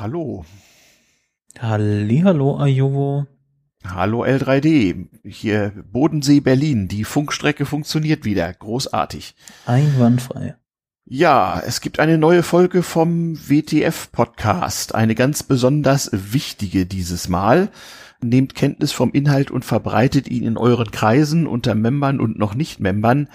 hallo. Hallo, Ajovo. Hallo L3D. Hier Bodensee Berlin. Die Funkstrecke funktioniert wieder. Großartig. Einwandfrei. Ja, es gibt eine neue Folge vom WTF Podcast. Eine ganz besonders wichtige dieses Mal. Nehmt Kenntnis vom Inhalt und verbreitet ihn in euren Kreisen unter Membern und noch nicht Membern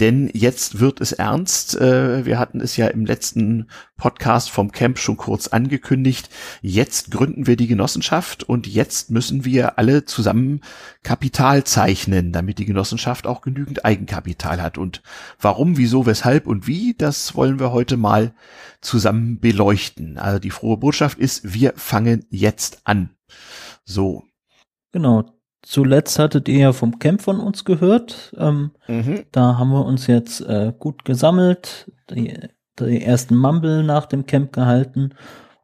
denn jetzt wird es ernst. Äh, wir hatten es ja im letzten Podcast vom Camp schon kurz angekündigt. Jetzt gründen wir die Genossenschaft und jetzt müssen wir alle zusammen Kapital zeichnen, damit die Genossenschaft auch genügend Eigenkapital hat. Und warum, wieso, weshalb und wie, das wollen wir heute mal zusammen beleuchten. Also die frohe Botschaft ist, wir fangen jetzt an. So. Genau, Zuletzt hattet ihr ja vom Camp von uns gehört. Ähm, mhm. Da haben wir uns jetzt äh, gut gesammelt, die, die ersten Mumble nach dem Camp gehalten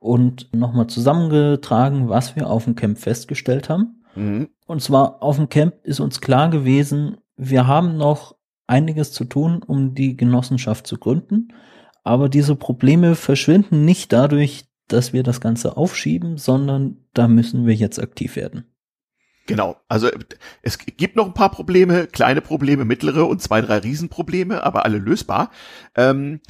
und nochmal zusammengetragen, was wir auf dem Camp festgestellt haben. Mhm. Und zwar auf dem Camp ist uns klar gewesen, wir haben noch einiges zu tun, um die Genossenschaft zu gründen. Aber diese Probleme verschwinden nicht dadurch, dass wir das Ganze aufschieben, sondern da müssen wir jetzt aktiv werden. Genau, also es gibt noch ein paar Probleme, kleine Probleme, mittlere und zwei, drei Riesenprobleme, aber alle lösbar. Ähm,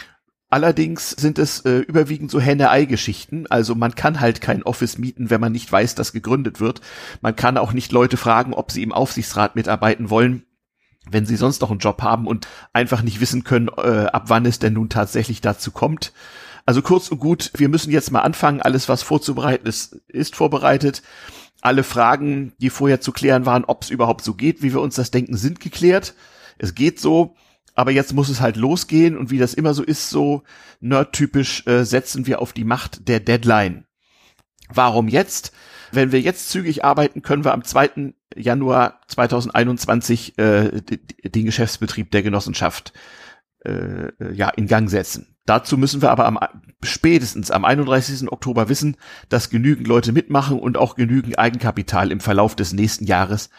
allerdings sind es äh, überwiegend so Henne-Ei-Geschichten. Also man kann halt kein Office mieten, wenn man nicht weiß, dass gegründet wird. Man kann auch nicht Leute fragen, ob sie im Aufsichtsrat mitarbeiten wollen, wenn sie sonst noch einen Job haben und einfach nicht wissen können, äh, ab wann es denn nun tatsächlich dazu kommt. Also kurz und gut, wir müssen jetzt mal anfangen. Alles, was vorzubereiten ist, ist vorbereitet alle Fragen, die vorher zu klären waren, ob es überhaupt so geht, wie wir uns das denken, sind geklärt. Es geht so, aber jetzt muss es halt losgehen und wie das immer so ist, so nerdtypisch äh, setzen wir auf die Macht der Deadline. Warum jetzt? Wenn wir jetzt zügig arbeiten, können wir am 2. Januar 2021 äh, den Geschäftsbetrieb der Genossenschaft äh, ja in Gang setzen. Dazu müssen wir aber am, spätestens am 31. Oktober wissen, dass genügend Leute mitmachen und auch genügend Eigenkapital im Verlauf des nächsten Jahres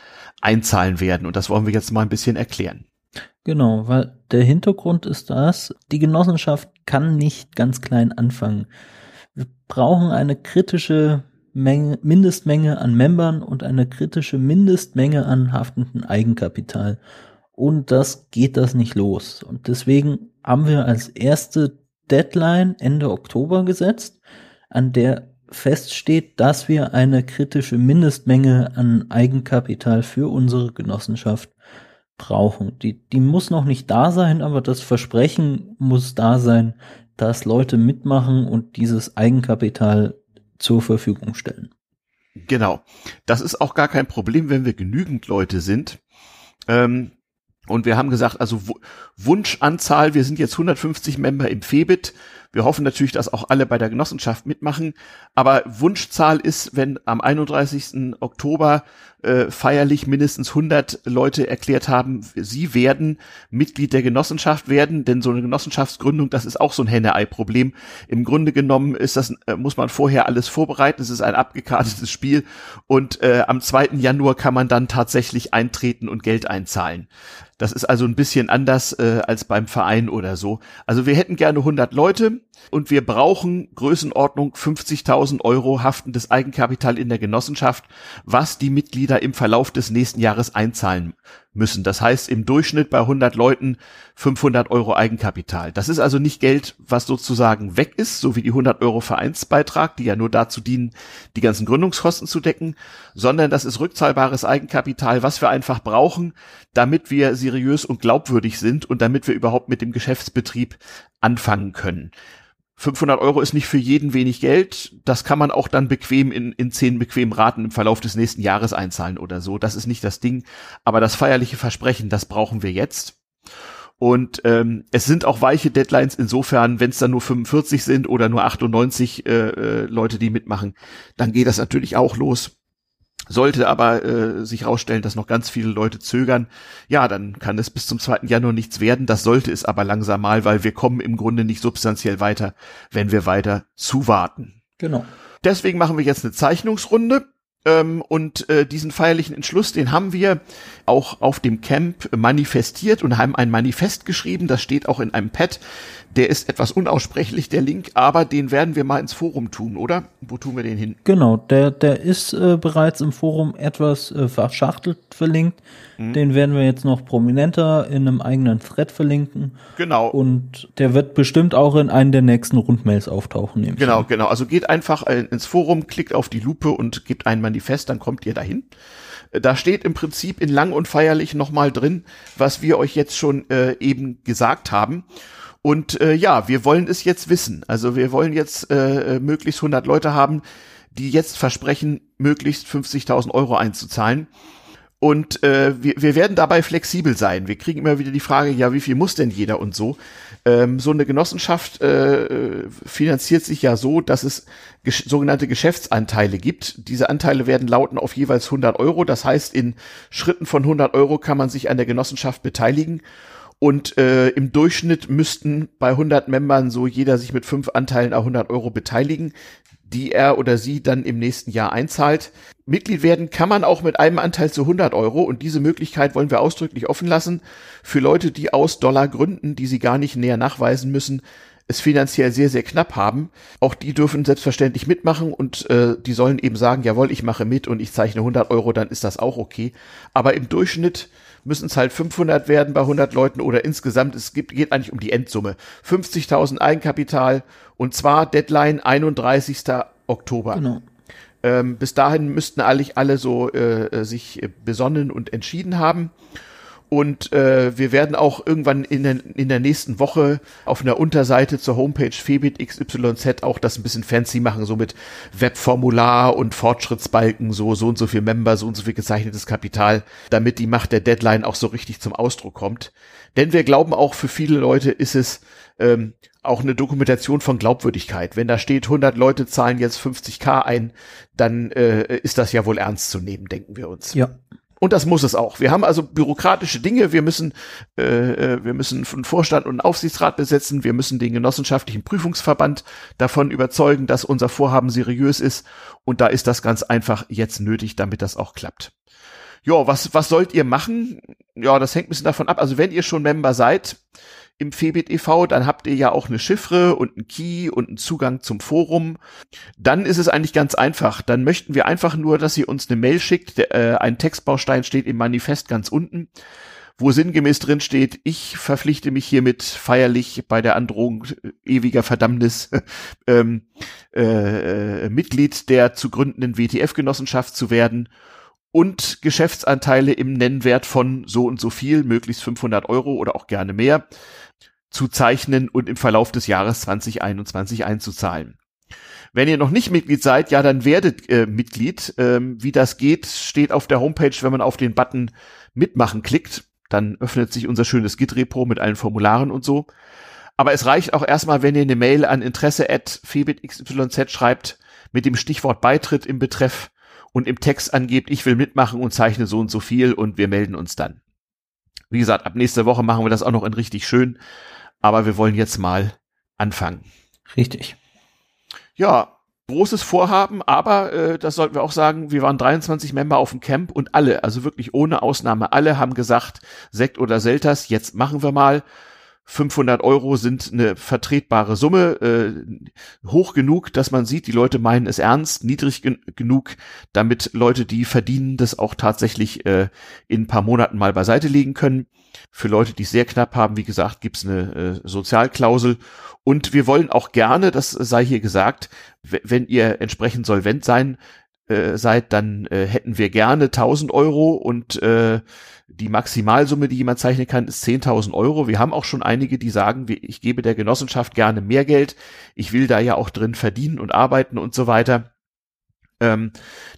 einzahlen werden. Und das wollen wir jetzt mal ein bisschen erklären. Genau, weil der Hintergrund ist das, die Genossenschaft kann nicht ganz klein anfangen. Wir brauchen eine kritische Menge, Mindestmenge an Membern und eine kritische Mindestmenge an haftenden Eigenkapital. Und das geht das nicht los. Und deswegen haben wir als erste Deadline Ende Oktober gesetzt, an der feststeht, dass wir eine kritische Mindestmenge an Eigenkapital für unsere Genossenschaft brauchen. Die, die muss noch nicht da sein, aber das Versprechen muss da sein, dass Leute mitmachen und dieses Eigenkapital zur Verfügung stellen. Genau. Das ist auch gar kein Problem, wenn wir genügend Leute sind. Ähm, und wir haben gesagt, also Wunschanzahl, wir sind jetzt 150 Member im Febit. Wir hoffen natürlich, dass auch alle bei der Genossenschaft mitmachen. Aber Wunschzahl ist, wenn am 31. Oktober äh, feierlich mindestens 100 Leute erklärt haben, sie werden Mitglied der Genossenschaft werden. Denn so eine Genossenschaftsgründung, das ist auch so ein Henne-Ei-Problem. Im Grunde genommen ist das, äh, muss man vorher alles vorbereiten. Es ist ein abgekartetes Spiel. Und äh, am 2. Januar kann man dann tatsächlich eintreten und Geld einzahlen. Das ist also ein bisschen anders äh, als beim Verein oder so. Also wir hätten gerne 100 Leute und wir brauchen Größenordnung 50.000 Euro haftendes Eigenkapital in der Genossenschaft, was die Mitglieder im Verlauf des nächsten Jahres einzahlen müssen. Das heißt im Durchschnitt bei 100 Leuten 500 Euro Eigenkapital. Das ist also nicht Geld, was sozusagen weg ist, so wie die 100 Euro Vereinsbeitrag, die ja nur dazu dienen, die ganzen Gründungskosten zu decken, sondern das ist rückzahlbares Eigenkapital, was wir einfach brauchen, damit wir seriös und glaubwürdig sind und damit wir überhaupt mit dem Geschäftsbetrieb anfangen können. 500 Euro ist nicht für jeden wenig Geld. Das kann man auch dann bequem in, in zehn bequemen Raten im Verlauf des nächsten Jahres einzahlen oder so. Das ist nicht das Ding. Aber das feierliche Versprechen, das brauchen wir jetzt. Und ähm, es sind auch weiche Deadlines insofern, wenn es dann nur 45 sind oder nur 98 äh, äh, Leute, die mitmachen, dann geht das natürlich auch los. Sollte aber äh, sich herausstellen, dass noch ganz viele Leute zögern, ja, dann kann es bis zum 2. Januar nichts werden. Das sollte es aber langsam mal, weil wir kommen im Grunde nicht substanziell weiter, wenn wir weiter zuwarten. Genau. Deswegen machen wir jetzt eine Zeichnungsrunde. Ähm, und äh, diesen feierlichen Entschluss, den haben wir auch auf dem Camp manifestiert und haben ein Manifest geschrieben. Das steht auch in einem Pad. Der ist etwas unaussprechlich, der Link, aber den werden wir mal ins Forum tun, oder? Wo tun wir den hin? Genau, der, der ist äh, bereits im Forum etwas äh, verschachtelt verlinkt. Mhm. Den werden wir jetzt noch prominenter in einem eigenen Thread verlinken. Genau. Und der wird bestimmt auch in einen der nächsten Rundmails auftauchen. Genau, genau. Also geht einfach ins Forum, klickt auf die Lupe und gebt ein Manifest, dann kommt ihr dahin. Da steht im Prinzip in lang und feierlich nochmal drin, was wir euch jetzt schon äh, eben gesagt haben. Und äh, ja, wir wollen es jetzt wissen. Also wir wollen jetzt äh, möglichst 100 Leute haben, die jetzt versprechen, möglichst 50.000 Euro einzuzahlen. Und äh, wir, wir werden dabei flexibel sein. Wir kriegen immer wieder die Frage, ja, wie viel muss denn jeder und so. Ähm, so eine Genossenschaft äh, finanziert sich ja so, dass es ges sogenannte Geschäftsanteile gibt. Diese Anteile werden lauten auf jeweils 100 Euro. Das heißt, in Schritten von 100 Euro kann man sich an der Genossenschaft beteiligen. Und äh, im Durchschnitt müssten bei 100 Membern so jeder sich mit fünf Anteilen a 100 Euro beteiligen, die er oder sie dann im nächsten Jahr einzahlt. Mitglied werden kann man auch mit einem Anteil zu 100 Euro und diese Möglichkeit wollen wir ausdrücklich offen lassen für Leute, die aus Dollargründen, die sie gar nicht näher nachweisen müssen, es finanziell sehr, sehr knapp haben. Auch die dürfen selbstverständlich mitmachen und äh, die sollen eben sagen, jawohl, ich mache mit und ich zeichne 100 Euro, dann ist das auch okay. Aber im Durchschnitt müssen es halt 500 werden bei 100 Leuten oder insgesamt, es gibt, geht eigentlich um die Endsumme. 50.000 Eigenkapital und zwar Deadline 31. Oktober. Genau. Ähm, bis dahin müssten eigentlich alle so äh, äh sich besonnen und entschieden haben. Und äh, wir werden auch irgendwann in der, in der nächsten Woche auf einer Unterseite zur Homepage Febit XYZ auch das ein bisschen fancy machen, so mit Webformular und Fortschrittsbalken, so, so und so viel Member, so und so viel gezeichnetes Kapital, damit die Macht der Deadline auch so richtig zum Ausdruck kommt. Denn wir glauben auch, für viele Leute ist es ähm, auch eine Dokumentation von Glaubwürdigkeit. Wenn da steht, 100 Leute zahlen jetzt 50k ein, dann äh, ist das ja wohl ernst zu nehmen, denken wir uns. Ja. Und das muss es auch. Wir haben also bürokratische Dinge. Wir müssen, äh, äh, wir müssen einen Vorstand und einen Aufsichtsrat besetzen. Wir müssen den genossenschaftlichen Prüfungsverband davon überzeugen, dass unser Vorhaben seriös ist. Und da ist das ganz einfach jetzt nötig, damit das auch klappt. Ja, was, was sollt ihr machen? Ja, das hängt ein bisschen davon ab. Also wenn ihr schon Member seid, im Febit e.V., dann habt ihr ja auch eine Chiffre und einen Key und einen Zugang zum Forum. Dann ist es eigentlich ganz einfach. Dann möchten wir einfach nur, dass ihr uns eine Mail schickt. Der, äh, ein Textbaustein steht im Manifest ganz unten, wo sinngemäß drin steht, ich verpflichte mich hiermit feierlich bei der Androhung ewiger Verdammnis ähm, äh, Mitglied der zu gründenden WTF-Genossenschaft zu werden und Geschäftsanteile im Nennwert von so und so viel, möglichst 500 Euro oder auch gerne mehr zu zeichnen und im Verlauf des Jahres 2021 einzuzahlen. Wenn ihr noch nicht Mitglied seid, ja, dann werdet äh, Mitglied. Ähm, wie das geht, steht auf der Homepage, wenn man auf den Button Mitmachen klickt. Dann öffnet sich unser schönes Git-Repo mit allen Formularen und so. Aber es reicht auch erstmal, wenn ihr eine Mail an interesse at febitxyz schreibt mit dem Stichwort Beitritt im Betreff und im Text angebt, ich will mitmachen und zeichne so und so viel und wir melden uns dann. Wie gesagt, ab nächster Woche machen wir das auch noch in richtig schön aber wir wollen jetzt mal anfangen. Richtig. Ja, großes Vorhaben, aber äh, das sollten wir auch sagen, wir waren 23 Member auf dem Camp und alle, also wirklich ohne Ausnahme, alle haben gesagt, Sekt oder Selters, jetzt machen wir mal. 500 Euro sind eine vertretbare Summe, äh, hoch genug, dass man sieht, die Leute meinen es ernst, niedrig gen genug, damit Leute, die verdienen, das auch tatsächlich äh, in ein paar Monaten mal beiseite legen können. Für Leute, die es sehr knapp haben, wie gesagt, gibt's eine äh, Sozialklausel. Und wir wollen auch gerne, das sei hier gesagt, wenn ihr entsprechend solvent sein äh, seid, dann äh, hätten wir gerne 1000 Euro und äh, die Maximalsumme, die jemand zeichnen kann, ist 10.000 Euro. Wir haben auch schon einige, die sagen, ich gebe der Genossenschaft gerne mehr Geld. Ich will da ja auch drin verdienen und arbeiten und so weiter. Ähm,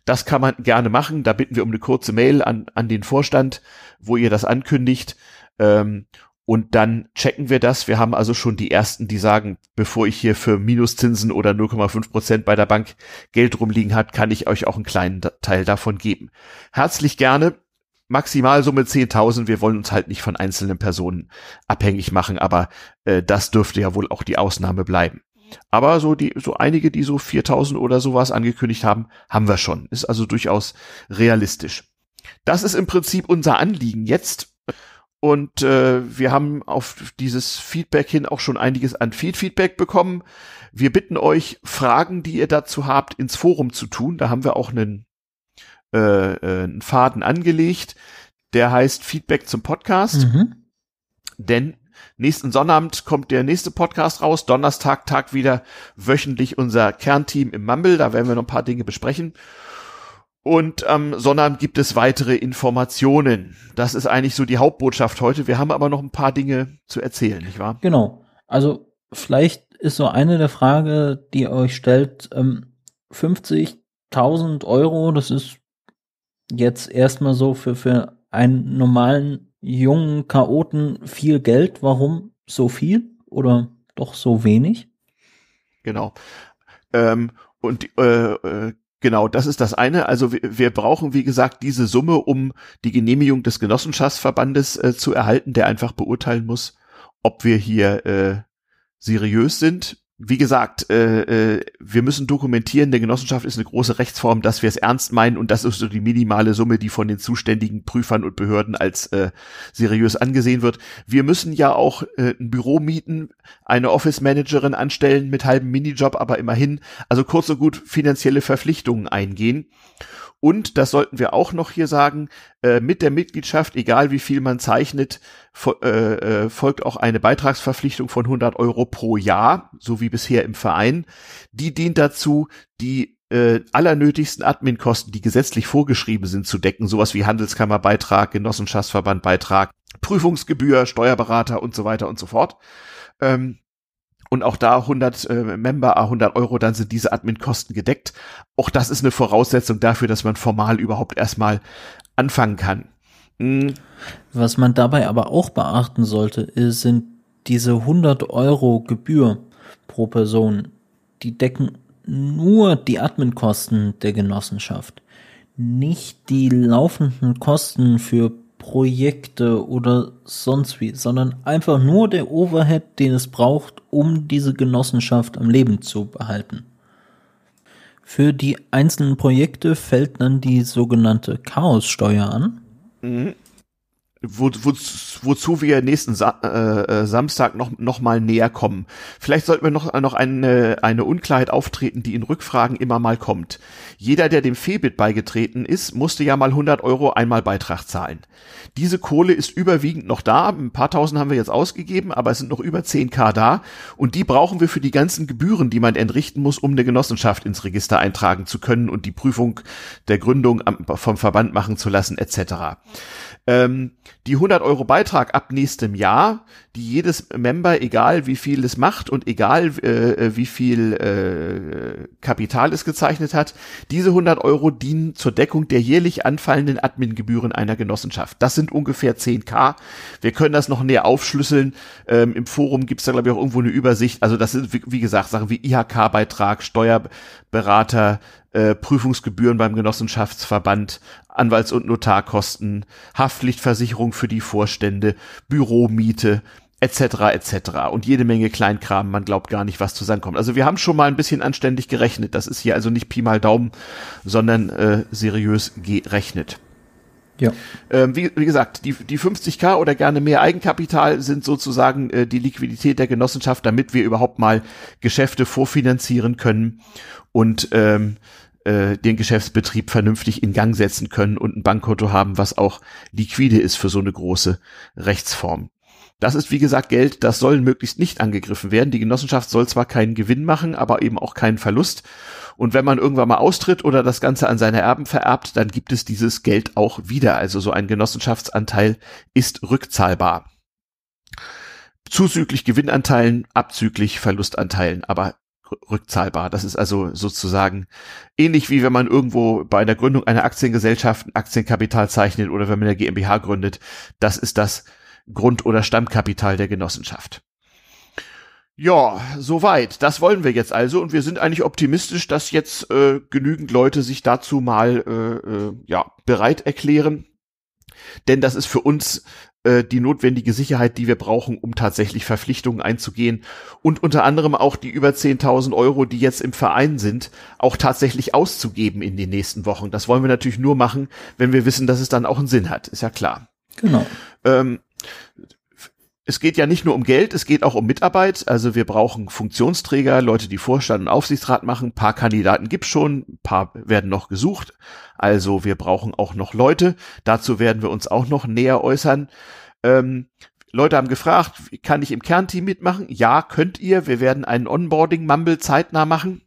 das kann man gerne machen. Da bitten wir um eine kurze Mail an, an den Vorstand, wo ihr das ankündigt. Ähm, und dann checken wir das. Wir haben also schon die ersten, die sagen, bevor ich hier für Minuszinsen oder 0,5 Prozent bei der Bank Geld rumliegen hat, kann ich euch auch einen kleinen Teil davon geben. Herzlich gerne. Maximalsumme 10.000. Wir wollen uns halt nicht von einzelnen Personen abhängig machen, aber äh, das dürfte ja wohl auch die Ausnahme bleiben. Aber so die, so einige, die so 4000 oder sowas angekündigt haben, haben wir schon. Ist also durchaus realistisch. Das ist im Prinzip unser Anliegen jetzt. Und äh, wir haben auf dieses Feedback hin auch schon einiges an Feedback bekommen. Wir bitten euch, Fragen, die ihr dazu habt, ins Forum zu tun. Da haben wir auch einen, äh, äh, einen Faden angelegt, der heißt Feedback zum Podcast. Mhm. Denn nächsten Sonnabend kommt der nächste Podcast raus. Donnerstag tagt wieder wöchentlich unser Kernteam im Mumble. Da werden wir noch ein paar Dinge besprechen. Und am ähm, Sonnabend gibt es weitere Informationen. Das ist eigentlich so die Hauptbotschaft heute. Wir haben aber noch ein paar Dinge zu erzählen, nicht wahr? Genau. Also vielleicht ist so eine der Frage, die ihr euch stellt, ähm, 50.000 Euro, das ist jetzt erstmal so für, für einen normalen jungen Chaoten viel Geld. Warum so viel oder doch so wenig? Genau. Ähm, und äh, äh, Genau, das ist das eine. Also wir, wir, brauchen, wie gesagt, diese Summe, um die Genehmigung des Genossenschaftsverbandes äh, zu erhalten, der einfach beurteilen muss, ob wir hier äh, seriös sind wie gesagt, äh, äh, wir müssen dokumentieren, der Genossenschaft ist eine große Rechtsform, dass wir es ernst meinen und das ist so die minimale Summe, die von den zuständigen Prüfern und Behörden als äh, seriös angesehen wird. Wir müssen ja auch äh, ein Büro mieten, eine Office Managerin anstellen mit halbem Minijob, aber immerhin, also kurz und gut finanzielle Verpflichtungen eingehen. Und, das sollten wir auch noch hier sagen, äh, mit der Mitgliedschaft, egal wie viel man zeichnet, fo äh, äh, folgt auch eine Beitragsverpflichtung von 100 Euro pro Jahr, so wie bisher im Verein. Die dient dazu, die äh, allernötigsten Adminkosten, die gesetzlich vorgeschrieben sind, zu decken, sowas wie Handelskammerbeitrag, Genossenschaftsverbandbeitrag, Prüfungsgebühr, Steuerberater und so weiter und so fort. Ähm, und auch da 100 äh, Member, 100 Euro, dann sind diese Admin-Kosten gedeckt. Auch das ist eine Voraussetzung dafür, dass man formal überhaupt erstmal anfangen kann. Mhm. Was man dabei aber auch beachten sollte, sind diese 100 Euro Gebühr pro Person. Die decken nur die Admin-Kosten der Genossenschaft, nicht die laufenden Kosten für Projekte oder sonst wie, sondern einfach nur der Overhead, den es braucht, um diese Genossenschaft am Leben zu behalten. Für die einzelnen Projekte fällt dann die sogenannte Chaossteuer an. Mhm wo, wo, wozu wir nächsten Sa äh, äh, Samstag noch, noch mal näher kommen. Vielleicht sollten wir noch, noch eine, eine Unklarheit auftreten, die in Rückfragen immer mal kommt. Jeder, der dem Febit beigetreten ist, musste ja mal 100 Euro einmal Beitrag zahlen. Diese Kohle ist überwiegend noch da. Ein paar tausend haben wir jetzt ausgegeben, aber es sind noch über 10k da. Und die brauchen wir für die ganzen Gebühren, die man entrichten muss, um eine Genossenschaft ins Register eintragen zu können und die Prüfung der Gründung vom Verband machen zu lassen, etc ähm, die 100 Euro Beitrag ab nächstem Jahr, die jedes Member, egal wie viel es macht und egal äh, äh, wie viel äh, Kapital es gezeichnet hat, diese 100 Euro dienen zur Deckung der jährlich anfallenden Admingebühren einer Genossenschaft. Das sind ungefähr 10k. Wir können das noch näher aufschlüsseln. Ähm, Im Forum gibt es da, glaube ich, auch irgendwo eine Übersicht. Also das sind, wie, wie gesagt, Sachen wie IHK-Beitrag, Steuerberater, äh, Prüfungsgebühren beim Genossenschaftsverband, Anwalts- und Notarkosten, Haftpflichtversicherung für die Vorstände, Büromiete, etc. etc. und jede Menge Kleinkram, man glaubt gar nicht, was zusammenkommt. Also wir haben schon mal ein bisschen anständig gerechnet. Das ist hier also nicht Pi mal Daumen, sondern äh, seriös gerechnet. Ja. Ähm, wie, wie gesagt, die, die 50k oder gerne mehr Eigenkapital sind sozusagen äh, die Liquidität der Genossenschaft, damit wir überhaupt mal Geschäfte vorfinanzieren können und ähm, äh, den Geschäftsbetrieb vernünftig in Gang setzen können und ein Bankkonto haben, was auch liquide ist für so eine große Rechtsform. Das ist, wie gesagt, Geld, das soll möglichst nicht angegriffen werden. Die Genossenschaft soll zwar keinen Gewinn machen, aber eben auch keinen Verlust. Und wenn man irgendwann mal austritt oder das Ganze an seine Erben vererbt, dann gibt es dieses Geld auch wieder. Also so ein Genossenschaftsanteil ist rückzahlbar. Zuzüglich Gewinnanteilen, abzüglich Verlustanteilen, aber rückzahlbar. Das ist also sozusagen ähnlich wie wenn man irgendwo bei der Gründung einer Aktiengesellschaft ein Aktienkapital zeichnet oder wenn man eine GmbH gründet. Das ist das Grund- oder Stammkapital der Genossenschaft. Ja, soweit. Das wollen wir jetzt also und wir sind eigentlich optimistisch, dass jetzt äh, genügend Leute sich dazu mal äh, äh, ja bereit erklären, denn das ist für uns äh, die notwendige Sicherheit, die wir brauchen, um tatsächlich Verpflichtungen einzugehen und unter anderem auch die über 10.000 Euro, die jetzt im Verein sind, auch tatsächlich auszugeben in den nächsten Wochen. Das wollen wir natürlich nur machen, wenn wir wissen, dass es dann auch einen Sinn hat. Ist ja klar. Genau. Ähm, es geht ja nicht nur um Geld, es geht auch um Mitarbeit. Also wir brauchen Funktionsträger, Leute, die Vorstand und Aufsichtsrat machen. Ein paar Kandidaten gibt's schon, ein paar werden noch gesucht. Also wir brauchen auch noch Leute. Dazu werden wir uns auch noch näher äußern. Ähm, Leute haben gefragt, kann ich im Kernteam mitmachen? Ja, könnt ihr. Wir werden einen Onboarding-Mumble zeitnah machen.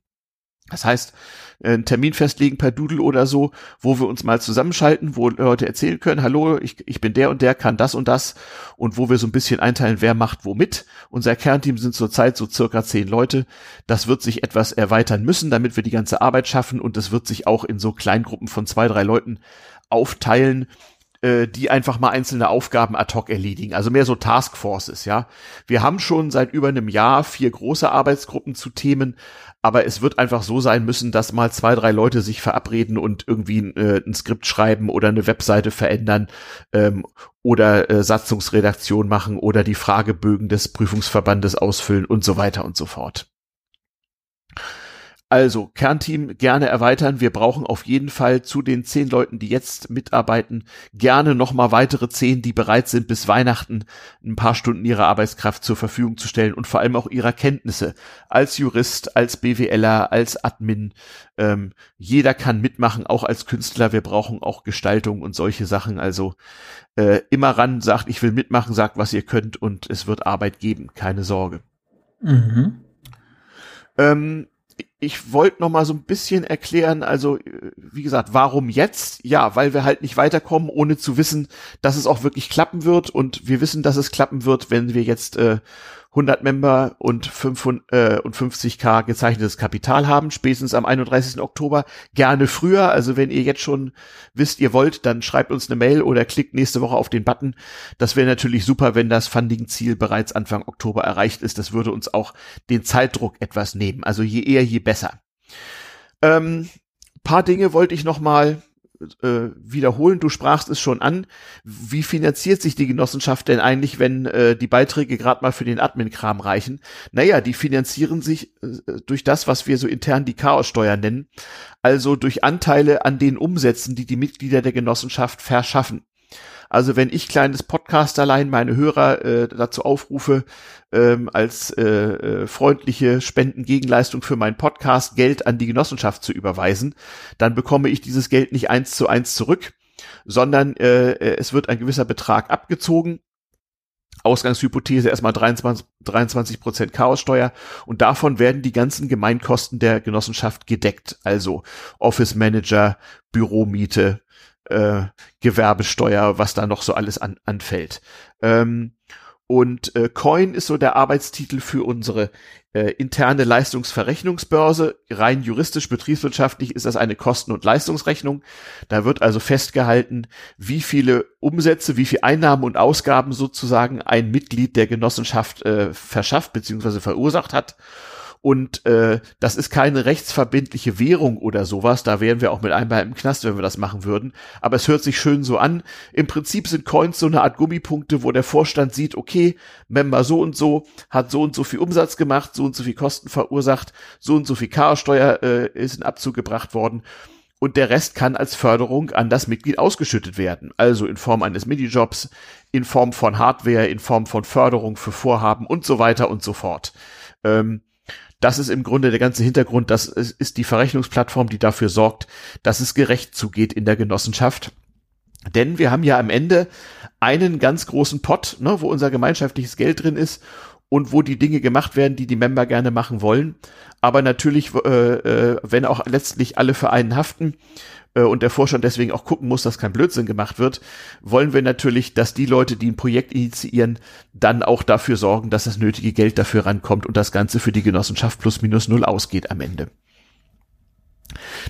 Das heißt, einen Termin festlegen per Doodle oder so, wo wir uns mal zusammenschalten, wo Leute erzählen können, hallo, ich, ich bin der und der, kann das und das und wo wir so ein bisschen einteilen, wer macht wo mit. Unser Kernteam sind zurzeit so circa zehn Leute. Das wird sich etwas erweitern müssen, damit wir die ganze Arbeit schaffen und es wird sich auch in so Kleingruppen von zwei, drei Leuten aufteilen, die einfach mal einzelne Aufgaben ad hoc erledigen. Also mehr so Taskforces, ja. Wir haben schon seit über einem Jahr vier große Arbeitsgruppen zu Themen, aber es wird einfach so sein müssen, dass mal zwei, drei Leute sich verabreden und irgendwie äh, ein Skript schreiben oder eine Webseite verändern ähm, oder äh, Satzungsredaktion machen oder die Fragebögen des Prüfungsverbandes ausfüllen und so weiter und so fort. Also Kernteam gerne erweitern. Wir brauchen auf jeden Fall zu den zehn Leuten, die jetzt mitarbeiten, gerne noch mal weitere zehn, die bereit sind, bis Weihnachten ein paar Stunden ihrer Arbeitskraft zur Verfügung zu stellen und vor allem auch ihrer Kenntnisse als Jurist, als BWLer, als Admin. Ähm, jeder kann mitmachen, auch als Künstler. Wir brauchen auch Gestaltung und solche Sachen. Also äh, immer ran, sagt, ich will mitmachen, sagt, was ihr könnt und es wird Arbeit geben. Keine Sorge. Mhm. Ähm, ich wollte noch mal so ein bisschen erklären, also wie gesagt, warum jetzt? Ja, weil wir halt nicht weiterkommen, ohne zu wissen, dass es auch wirklich klappen wird. Und wir wissen, dass es klappen wird, wenn wir jetzt äh, 100 Member und 50k äh, gezeichnetes Kapital haben, spätestens am 31. Oktober. Gerne früher, also wenn ihr jetzt schon wisst, ihr wollt, dann schreibt uns eine Mail oder klickt nächste Woche auf den Button. Das wäre natürlich super, wenn das Funding-Ziel bereits Anfang Oktober erreicht ist. Das würde uns auch den Zeitdruck etwas nehmen. Also je eher, je besser. Ähm, paar Dinge wollte ich noch mal äh, wiederholen. Du sprachst es schon an. Wie finanziert sich die Genossenschaft denn eigentlich, wenn äh, die Beiträge gerade mal für den Admin-Kram reichen? Naja, die finanzieren sich äh, durch das, was wir so intern die Chaossteuer nennen, also durch Anteile an den Umsätzen, die die Mitglieder der Genossenschaft verschaffen. Also wenn ich kleines Podcasterlein meine Hörer äh, dazu aufrufe, ähm, als äh, äh, freundliche Spendengegenleistung für meinen Podcast Geld an die Genossenschaft zu überweisen, dann bekomme ich dieses Geld nicht eins zu eins zurück, sondern äh, äh es wird ein gewisser Betrag abgezogen Ausgangshypothese erstmal 23, 23 Prozent Chaossteuer und davon werden die ganzen Gemeinkosten der Genossenschaft gedeckt. Also Office Manager, Büromiete, äh, Gewerbesteuer, was da noch so alles an, anfällt. Ähm, und äh, Coin ist so der Arbeitstitel für unsere äh, interne Leistungsverrechnungsbörse. Rein juristisch, betriebswirtschaftlich ist das eine Kosten- und Leistungsrechnung. Da wird also festgehalten, wie viele Umsätze, wie viele Einnahmen und Ausgaben sozusagen ein Mitglied der Genossenschaft äh, verschafft bzw. verursacht hat. Und äh, das ist keine rechtsverbindliche Währung oder sowas. Da wären wir auch mit einem im Knast, wenn wir das machen würden. Aber es hört sich schön so an. Im Prinzip sind Coins so eine Art Gummipunkte, wo der Vorstand sieht, okay, Member so und so hat so und so viel Umsatz gemacht, so und so viel Kosten verursacht, so und so viel Karsteuer äh, ist in Abzug gebracht worden und der Rest kann als Förderung an das Mitglied ausgeschüttet werden. Also in Form eines Minijobs, in Form von Hardware, in Form von Förderung für Vorhaben und so weiter und so fort. Ähm, das ist im Grunde der ganze Hintergrund. Das ist die Verrechnungsplattform, die dafür sorgt, dass es gerecht zugeht in der Genossenschaft. Denn wir haben ja am Ende einen ganz großen Pot, ne, wo unser gemeinschaftliches Geld drin ist und wo die Dinge gemacht werden, die die Member gerne machen wollen. Aber natürlich, äh, äh, wenn auch letztlich alle für einen haften, äh, und der Vorstand deswegen auch gucken muss, dass kein Blödsinn gemacht wird, wollen wir natürlich, dass die Leute, die ein Projekt initiieren, dann auch dafür sorgen, dass das nötige Geld dafür rankommt und das Ganze für die Genossenschaft plus minus null ausgeht am Ende.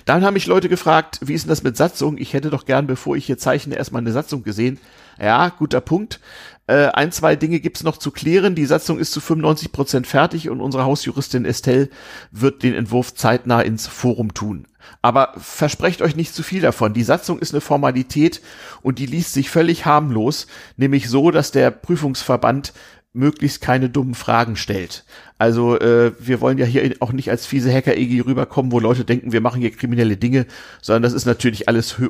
Dann haben mich Leute gefragt, wie ist denn das mit Satzung? Ich hätte doch gern, bevor ich hier zeichne, erstmal eine Satzung gesehen. Ja, guter Punkt. Äh, ein, zwei Dinge gibt's noch zu klären. Die Satzung ist zu 95 Prozent fertig und unsere Hausjuristin Estelle wird den Entwurf zeitnah ins Forum tun. Aber versprecht euch nicht zu viel davon. Die Satzung ist eine Formalität und die liest sich völlig harmlos, nämlich so, dass der Prüfungsverband möglichst keine dummen Fragen stellt. Also äh, wir wollen ja hier auch nicht als fiese Hacker-EG rüberkommen, wo Leute denken, wir machen hier kriminelle Dinge, sondern das ist natürlich alles hö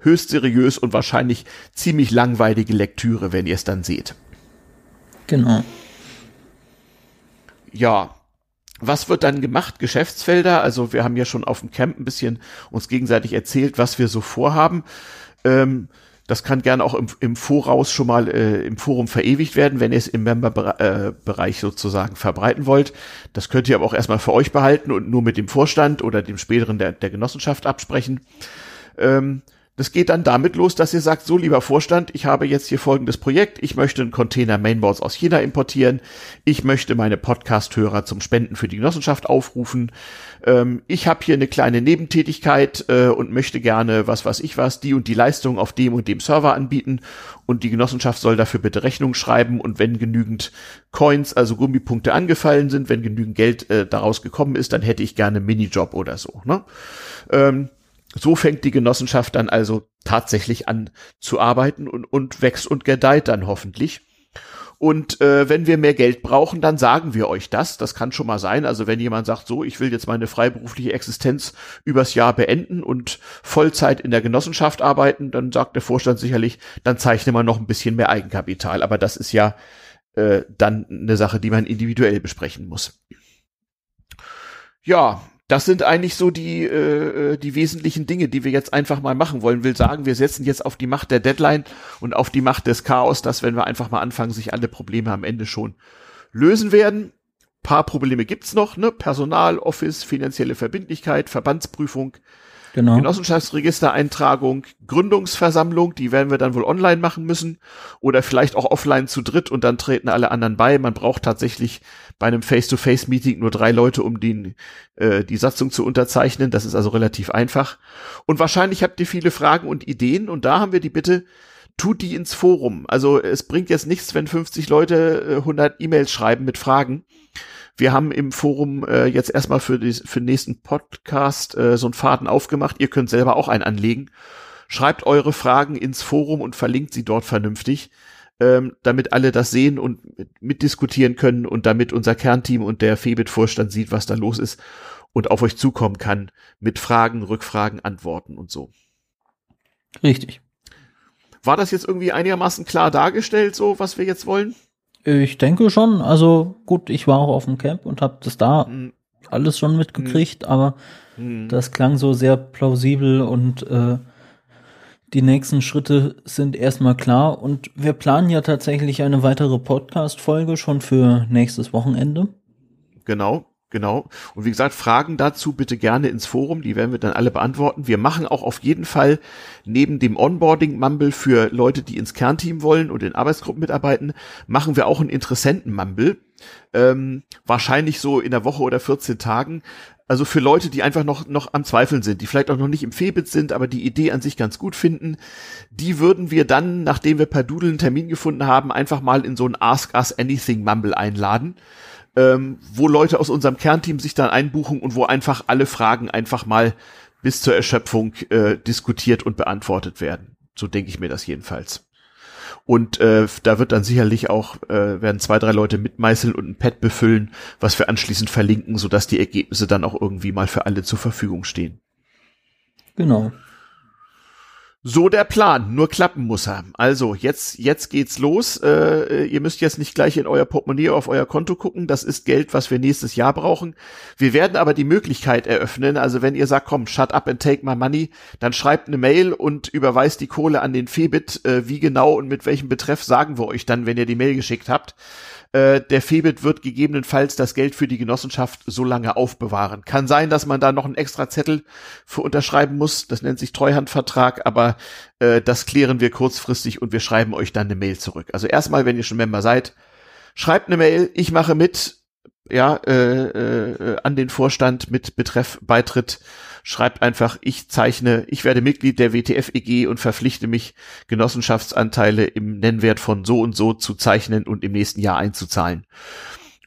höchst seriös und wahrscheinlich ziemlich langweilige Lektüre, wenn ihr es dann seht. Genau. Ja, was wird dann gemacht? Geschäftsfelder. Also wir haben ja schon auf dem Camp ein bisschen uns gegenseitig erzählt, was wir so vorhaben. Ähm, das kann gerne auch im, im Voraus schon mal äh, im Forum verewigt werden, wenn ihr es im Member-Bereich äh, sozusagen verbreiten wollt. Das könnt ihr aber auch erstmal für euch behalten und nur mit dem Vorstand oder dem späteren der, der Genossenschaft absprechen. Ähm, das geht dann damit los, dass ihr sagt, so lieber Vorstand, ich habe jetzt hier folgendes Projekt. Ich möchte einen Container Mainboards aus China importieren. Ich möchte meine Podcast-Hörer zum Spenden für die Genossenschaft aufrufen. Ähm, ich habe hier eine kleine Nebentätigkeit äh, und möchte gerne, was weiß ich was, die und die Leistung auf dem und dem Server anbieten. Und die Genossenschaft soll dafür bitte Rechnung schreiben. Und wenn genügend Coins, also Gummipunkte angefallen sind, wenn genügend Geld äh, daraus gekommen ist, dann hätte ich gerne einen Minijob oder so. Ne? Ähm, so fängt die Genossenschaft dann also tatsächlich an zu arbeiten und, und wächst und gedeiht dann hoffentlich. Und äh, wenn wir mehr Geld brauchen, dann sagen wir euch das. Das kann schon mal sein. Also wenn jemand sagt, so, ich will jetzt meine freiberufliche Existenz übers Jahr beenden und Vollzeit in der Genossenschaft arbeiten, dann sagt der Vorstand sicherlich, dann zeichne man noch ein bisschen mehr Eigenkapital. Aber das ist ja äh, dann eine Sache, die man individuell besprechen muss. Ja, das sind eigentlich so die, äh, äh, die wesentlichen Dinge, die wir jetzt einfach mal machen wollen. Will sagen, wir setzen jetzt auf die Macht der Deadline und auf die Macht des Chaos, dass wenn wir einfach mal anfangen, sich alle Probleme am Ende schon lösen werden. Paar Probleme gibt's noch, ne? Personal, Office, finanzielle Verbindlichkeit, Verbandsprüfung, Genau. Genossenschaftsregistereintragung, Gründungsversammlung, die werden wir dann wohl online machen müssen oder vielleicht auch offline zu dritt und dann treten alle anderen bei. Man braucht tatsächlich bei einem Face-to-Face-Meeting nur drei Leute, um den, äh, die Satzung zu unterzeichnen. Das ist also relativ einfach. Und wahrscheinlich habt ihr viele Fragen und Ideen und da haben wir die Bitte, tut die ins Forum. Also es bringt jetzt nichts, wenn 50 Leute äh, 100 E-Mails schreiben mit Fragen. Wir haben im Forum äh, jetzt erstmal für, die, für den nächsten Podcast äh, so einen Faden aufgemacht. Ihr könnt selber auch einen anlegen. Schreibt eure Fragen ins Forum und verlinkt sie dort vernünftig, ähm, damit alle das sehen und mitdiskutieren können und damit unser Kernteam und der Febit-Vorstand sieht, was da los ist und auf euch zukommen kann mit Fragen, Rückfragen, Antworten und so. Richtig. War das jetzt irgendwie einigermaßen klar dargestellt, so was wir jetzt wollen? Ich denke schon. Also gut, ich war auch auf dem Camp und habe das da mhm. alles schon mitgekriegt, mhm. aber mhm. das klang so sehr plausibel und äh, die nächsten Schritte sind erstmal klar und wir planen ja tatsächlich eine weitere Podcast-Folge schon für nächstes Wochenende. Genau. Genau. Und wie gesagt, Fragen dazu bitte gerne ins Forum, die werden wir dann alle beantworten. Wir machen auch auf jeden Fall neben dem Onboarding-Mumble für Leute, die ins Kernteam wollen und in Arbeitsgruppen mitarbeiten, machen wir auch einen Interessenten-Mumble. Ähm, wahrscheinlich so in der Woche oder 14 Tagen. Also für Leute, die einfach noch, noch am Zweifeln sind, die vielleicht auch noch nicht im Febit sind, aber die Idee an sich ganz gut finden, die würden wir dann, nachdem wir per Doodle einen Termin gefunden haben, einfach mal in so ein Ask Us Anything Mumble einladen ähm, wo Leute aus unserem Kernteam sich dann einbuchen und wo einfach alle Fragen einfach mal bis zur Erschöpfung äh, diskutiert und beantwortet werden. So denke ich mir das jedenfalls. Und äh, da wird dann sicherlich auch, äh, werden zwei, drei Leute mitmeißeln und ein Pad befüllen, was wir anschließend verlinken, sodass die Ergebnisse dann auch irgendwie mal für alle zur Verfügung stehen. Genau. So der Plan, nur klappen muss er. Also jetzt, jetzt geht's los. Äh, ihr müsst jetzt nicht gleich in euer Portemonnaie auf euer Konto gucken. Das ist Geld, was wir nächstes Jahr brauchen. Wir werden aber die Möglichkeit eröffnen. Also wenn ihr sagt, komm, shut up and take my money, dann schreibt eine Mail und überweist die Kohle an den Febit. Äh, wie genau und mit welchem Betreff sagen wir euch dann, wenn ihr die Mail geschickt habt. Äh, der Febit wird gegebenenfalls das Geld für die Genossenschaft so lange aufbewahren. Kann sein, dass man da noch einen extra Zettel für unterschreiben muss. Das nennt sich Treuhandvertrag, aber äh, das klären wir kurzfristig und wir schreiben euch dann eine Mail zurück. Also erstmal, wenn ihr schon Member seid, schreibt eine Mail, ich mache mit, ja, äh, äh, an den Vorstand mit Betreff Beitritt schreibt einfach, ich zeichne, ich werde Mitglied der WTF-EG und verpflichte mich, Genossenschaftsanteile im Nennwert von so und so zu zeichnen und im nächsten Jahr einzuzahlen.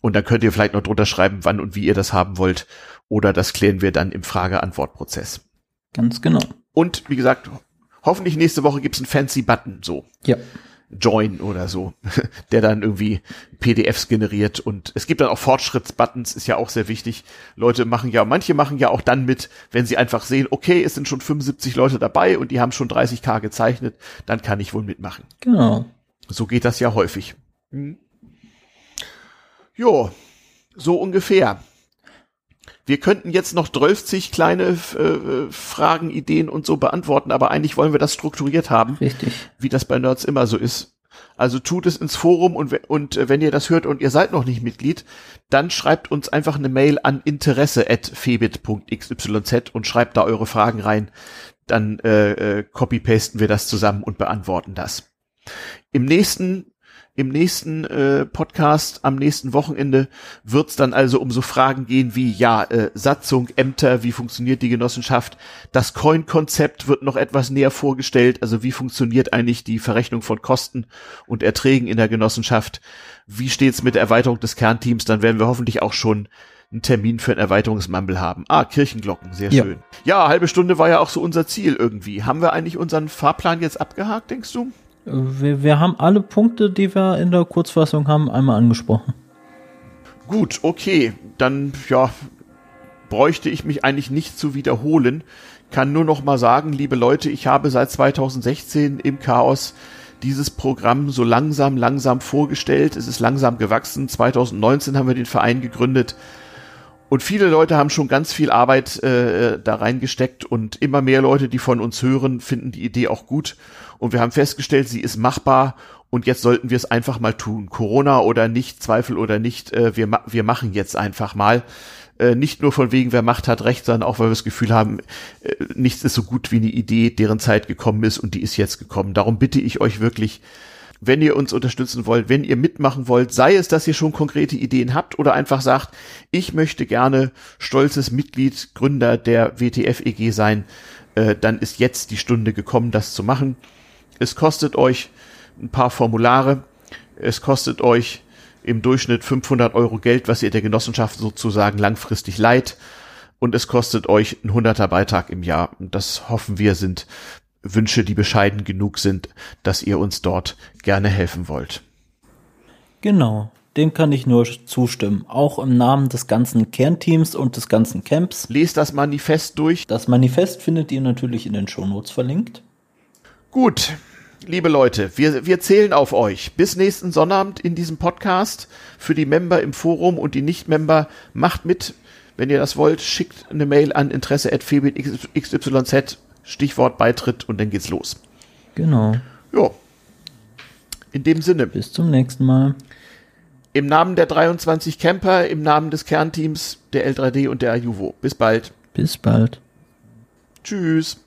Und dann könnt ihr vielleicht noch drunter schreiben, wann und wie ihr das haben wollt. oder das klären wir dann im Frage-Antwort-Prozess. Ganz genau. Und wie gesagt, hoffentlich nächste Woche gibt's einen fancy Button, so. Ja. Join oder so, der dann irgendwie PDFs generiert und es gibt dann auch Fortschrittsbuttons, ist ja auch sehr wichtig. Leute machen ja, manche machen ja auch dann mit, wenn sie einfach sehen, okay, es sind schon 75 Leute dabei und die haben schon 30k gezeichnet, dann kann ich wohl mitmachen. Genau. So geht das ja häufig. Hm. Jo, so ungefähr. Wir könnten jetzt noch 12 kleine äh, Fragen, Ideen und so beantworten, aber eigentlich wollen wir das strukturiert haben. Richtig. Wie das bei Nerds immer so ist. Also tut es ins Forum und, und äh, wenn ihr das hört und ihr seid noch nicht Mitglied, dann schreibt uns einfach eine Mail an interesse@febit.xyz und schreibt da eure Fragen rein. Dann äh, äh, copy-pasten wir das zusammen und beantworten das. Im nächsten im nächsten äh, Podcast am nächsten Wochenende wird es dann also um so Fragen gehen wie ja äh, Satzung, Ämter, wie funktioniert die Genossenschaft? Das Coin-Konzept wird noch etwas näher vorgestellt. Also wie funktioniert eigentlich die Verrechnung von Kosten und Erträgen in der Genossenschaft? Wie steht's mit der Erweiterung des Kernteams? Dann werden wir hoffentlich auch schon einen Termin für ein Erweiterungsmumble haben. Ah, Kirchenglocken, sehr Ja. schön. Ja, halbe Stunde war ja auch so unser Ziel irgendwie. Haben wir eigentlich unseren Fahrplan jetzt abgehakt, denkst du? Wir, wir haben alle Punkte, die wir in der Kurzfassung haben, einmal angesprochen. Gut, okay, dann ja, bräuchte ich mich eigentlich nicht zu wiederholen. Kann nur noch mal sagen, liebe Leute, ich habe seit 2016 im Chaos dieses Programm so langsam, langsam vorgestellt. Es ist langsam gewachsen. 2019 haben wir den Verein gegründet. Und viele Leute haben schon ganz viel Arbeit äh, da reingesteckt und immer mehr Leute, die von uns hören, finden die Idee auch gut. Und wir haben festgestellt, sie ist machbar und jetzt sollten wir es einfach mal tun. Corona oder nicht, Zweifel oder nicht, äh, wir, ma wir machen jetzt einfach mal. Äh, nicht nur von wegen, wer Macht hat Recht, sondern auch, weil wir das Gefühl haben, äh, nichts ist so gut wie eine Idee, deren Zeit gekommen ist und die ist jetzt gekommen. Darum bitte ich euch wirklich, wenn ihr uns unterstützen wollt, wenn ihr mitmachen wollt, sei es, dass ihr schon konkrete Ideen habt oder einfach sagt, ich möchte gerne stolzes Mitglied, Gründer der WTF-EG sein, äh, dann ist jetzt die Stunde gekommen, das zu machen. Es kostet euch ein paar Formulare. Es kostet euch im Durchschnitt 500 Euro Geld, was ihr der Genossenschaft sozusagen langfristig leiht. Und es kostet euch ein 100er Beitrag im Jahr. Und das hoffen wir sind Wünsche, die bescheiden genug sind, dass ihr uns dort gerne helfen wollt. Genau, dem kann ich nur zustimmen. Auch im Namen des ganzen Kernteams und des ganzen Camps. Lest das Manifest durch. Das Manifest findet ihr natürlich in den Shownotes verlinkt. Gut, liebe Leute, wir, wir zählen auf euch. Bis nächsten Sonnabend in diesem Podcast. Für die Member im Forum und die Nicht-Member macht mit. Wenn ihr das wollt, schickt eine Mail an interesse.febitxyz, Stichwort Beitritt und dann geht's los. Genau. Jo. In dem Sinne, Bis zum nächsten Mal. im Namen der 23 Camper, im Namen des Kernteams, der L3D und der Ajuvo. Bis bald. Bis bald. Tschüss.